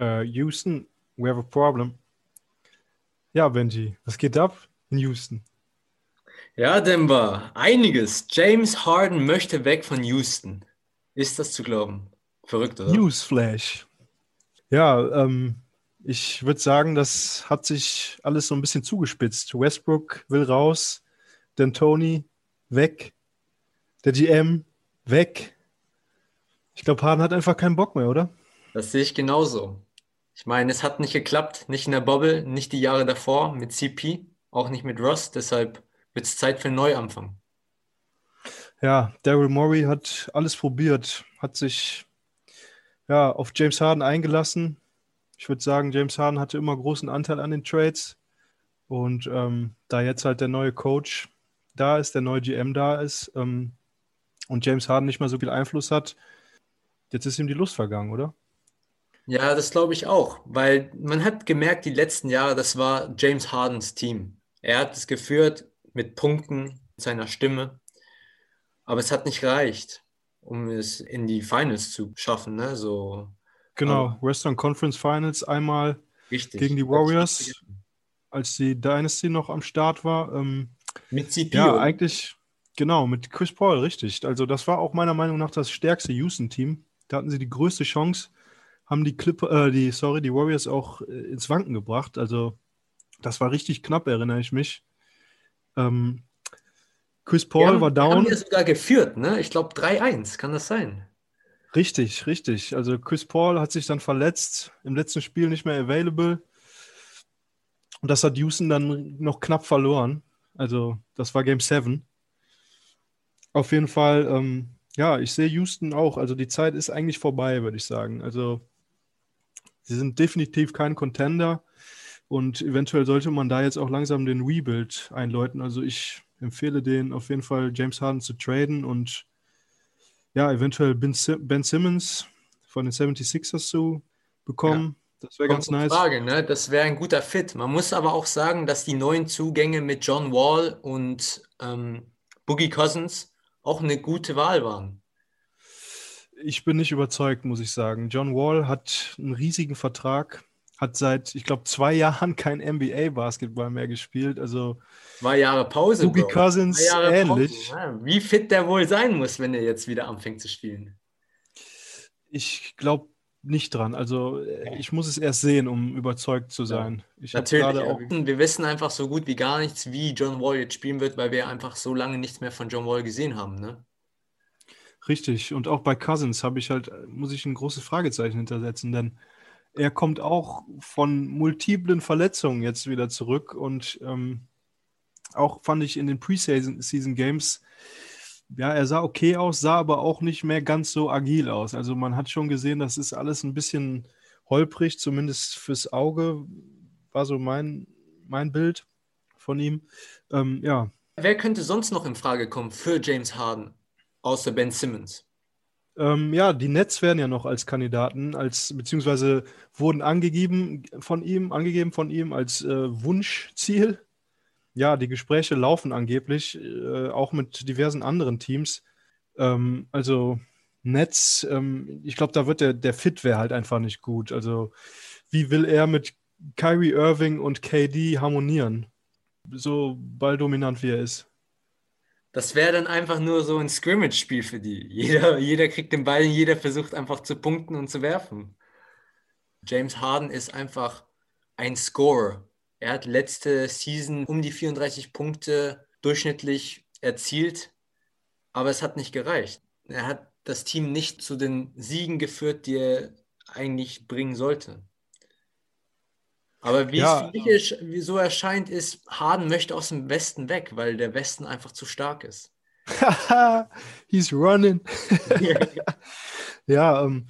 Uh, Houston, we have a problem. Ja, Benji, was geht ab in Houston? Ja, Denver, einiges. James Harden möchte weg von Houston. Ist das zu glauben? Verrückt, oder? Newsflash. Ja, ähm, ich würde sagen, das hat sich alles so ein bisschen zugespitzt. Westbrook will raus, D'Antoni weg, der GM weg. Ich glaube, Harden hat einfach keinen Bock mehr, oder? Das sehe ich genauso. Ich meine, es hat nicht geklappt, nicht in der Bubble, nicht die Jahre davor mit CP, auch nicht mit Ross. Deshalb wird es Zeit für einen Neuanfang. Ja, Daryl Morey hat alles probiert, hat sich ja, auf James Harden eingelassen. Ich würde sagen, James Harden hatte immer großen Anteil an den Trades. Und ähm, da jetzt halt der neue Coach da ist, der neue GM da ist ähm, und James Harden nicht mehr so viel Einfluss hat, jetzt ist ihm die Lust vergangen, oder? Ja, das glaube ich auch, weil man hat gemerkt, die letzten Jahre, das war James Hardens Team. Er hat es geführt mit Punkten, seiner Stimme, aber es hat nicht gereicht, um es in die Finals zu schaffen. Ne? So, genau, aber, Western Conference Finals einmal richtig, gegen die Warriors, als die Dynasty noch am Start war. Ähm, mit CP. Ja, eigentlich, genau, mit Chris Paul, richtig. Also, das war auch meiner Meinung nach das stärkste Houston-Team. Da hatten sie die größte Chance haben die Clip, äh, die, sorry, die Warriors auch äh, ins Wanken gebracht. Also das war richtig knapp, erinnere ich mich. Ähm, Chris Paul haben, war down. Haben ja sogar geführt, ne? Ich glaube 3-1, kann das sein? Richtig, richtig. Also Chris Paul hat sich dann verletzt, im letzten Spiel nicht mehr available. Und das hat Houston dann noch knapp verloren. Also das war Game 7. Auf jeden Fall, ähm, ja, ich sehe Houston auch. Also die Zeit ist eigentlich vorbei, würde ich sagen. Also Sie sind definitiv kein Contender und eventuell sollte man da jetzt auch langsam den Rebuild einläuten. Also ich empfehle den auf jeden Fall, James Harden zu traden und ja, eventuell Ben, ben Simmons von den 76ers zu bekommen. Ja. Das wäre ganz nice. Frage, ne? Das wäre ein guter Fit. Man muss aber auch sagen, dass die neuen Zugänge mit John Wall und ähm, Boogie Cousins auch eine gute Wahl waren ich bin nicht überzeugt, muss ich sagen. John Wall hat einen riesigen Vertrag, hat seit, ich glaube, zwei Jahren kein NBA-Basketball mehr gespielt. Also zwei Jahre Pause. Boogie Cousins ähnlich. Pause. Wie fit der wohl sein muss, wenn er jetzt wieder anfängt zu spielen. Ich glaube nicht dran. Also ich muss es erst sehen, um überzeugt zu sein. Ich Natürlich. Auch wir wissen einfach so gut wie gar nichts, wie John Wall jetzt spielen wird, weil wir einfach so lange nichts mehr von John Wall gesehen haben. Ne? Richtig. Und auch bei Cousins habe ich halt, muss ich ein großes Fragezeichen hintersetzen, denn er kommt auch von multiplen Verletzungen jetzt wieder zurück und ähm, auch fand ich in den Preseason Games, ja, er sah okay aus, sah aber auch nicht mehr ganz so agil aus. Also man hat schon gesehen, das ist alles ein bisschen holprig, zumindest fürs Auge war so mein, mein Bild von ihm. Ähm, ja. Wer könnte sonst noch in Frage kommen für James Harden? Außer Ben Simmons? Ähm, ja, die Nets werden ja noch als Kandidaten, als beziehungsweise wurden angegeben von ihm, angegeben von ihm als äh, Wunschziel. Ja, die Gespräche laufen angeblich, äh, auch mit diversen anderen Teams. Ähm, also Nets, ähm, ich glaube, da wird der, der Fit wäre halt einfach nicht gut. Also, wie will er mit Kyrie Irving und KD harmonieren? So balldominant wie er ist. Das wäre dann einfach nur so ein Scrimmage-Spiel für die. Jeder, jeder kriegt den Ball, jeder versucht einfach zu punkten und zu werfen. James Harden ist einfach ein Scorer. Er hat letzte Season um die 34 Punkte durchschnittlich erzielt, aber es hat nicht gereicht. Er hat das Team nicht zu den Siegen geführt, die er eigentlich bringen sollte. Aber wie ja. es für mich so erscheint, ist, Harden möchte aus dem Westen weg, weil der Westen einfach zu stark ist. He's running. ja, ähm,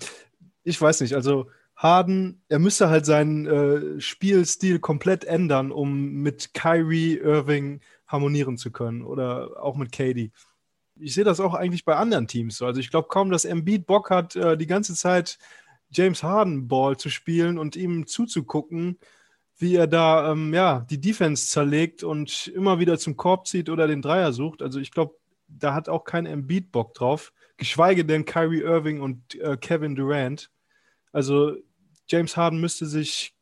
ich weiß nicht. Also Harden, er müsste halt seinen äh, Spielstil komplett ändern, um mit Kyrie Irving harmonieren zu können oder auch mit Katie. Ich sehe das auch eigentlich bei anderen Teams so. Also ich glaube kaum, dass Embiid Bock hat, äh, die ganze Zeit James Harden Ball zu spielen und ihm zuzugucken wie er da ähm, ja, die Defense zerlegt und immer wieder zum Korb zieht oder den Dreier sucht. Also ich glaube, da hat auch kein Embiid Bock drauf, geschweige denn Kyrie Irving und äh, Kevin Durant. Also James Harden müsste sich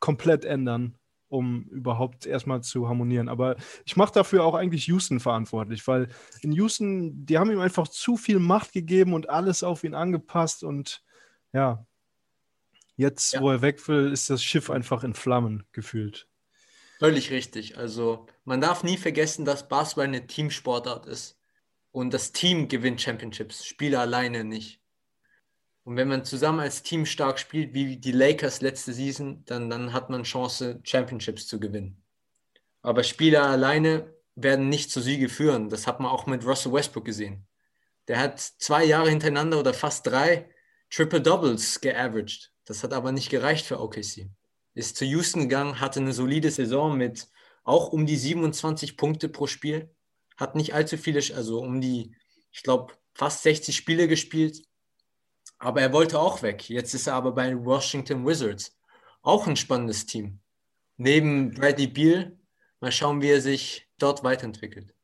komplett ändern, um überhaupt erstmal zu harmonieren. Aber ich mache dafür auch eigentlich Houston verantwortlich, weil in Houston, die haben ihm einfach zu viel Macht gegeben und alles auf ihn angepasst und ja, jetzt, ja. wo er weg will, ist das Schiff einfach in Flammen gefühlt. Völlig richtig. Also man darf nie vergessen, dass Basketball eine Teamsportart ist. Und das Team gewinnt Championships, Spieler alleine nicht. Und wenn man zusammen als Team stark spielt, wie die Lakers letzte Season, dann, dann hat man Chance, Championships zu gewinnen. Aber Spieler alleine werden nicht zu Siege führen. Das hat man auch mit Russell Westbrook gesehen. Der hat zwei Jahre hintereinander oder fast drei Triple Doubles geaveraged. Das hat aber nicht gereicht für OKC. Ist zu Houston gegangen, hatte eine solide Saison mit auch um die 27 Punkte pro Spiel. Hat nicht allzu viele, also um die, ich glaube, fast 60 Spiele gespielt aber er wollte auch weg. Jetzt ist er aber bei Washington Wizards. Auch ein spannendes Team. Neben Bradley Beal. Mal schauen, wie er sich dort weiterentwickelt.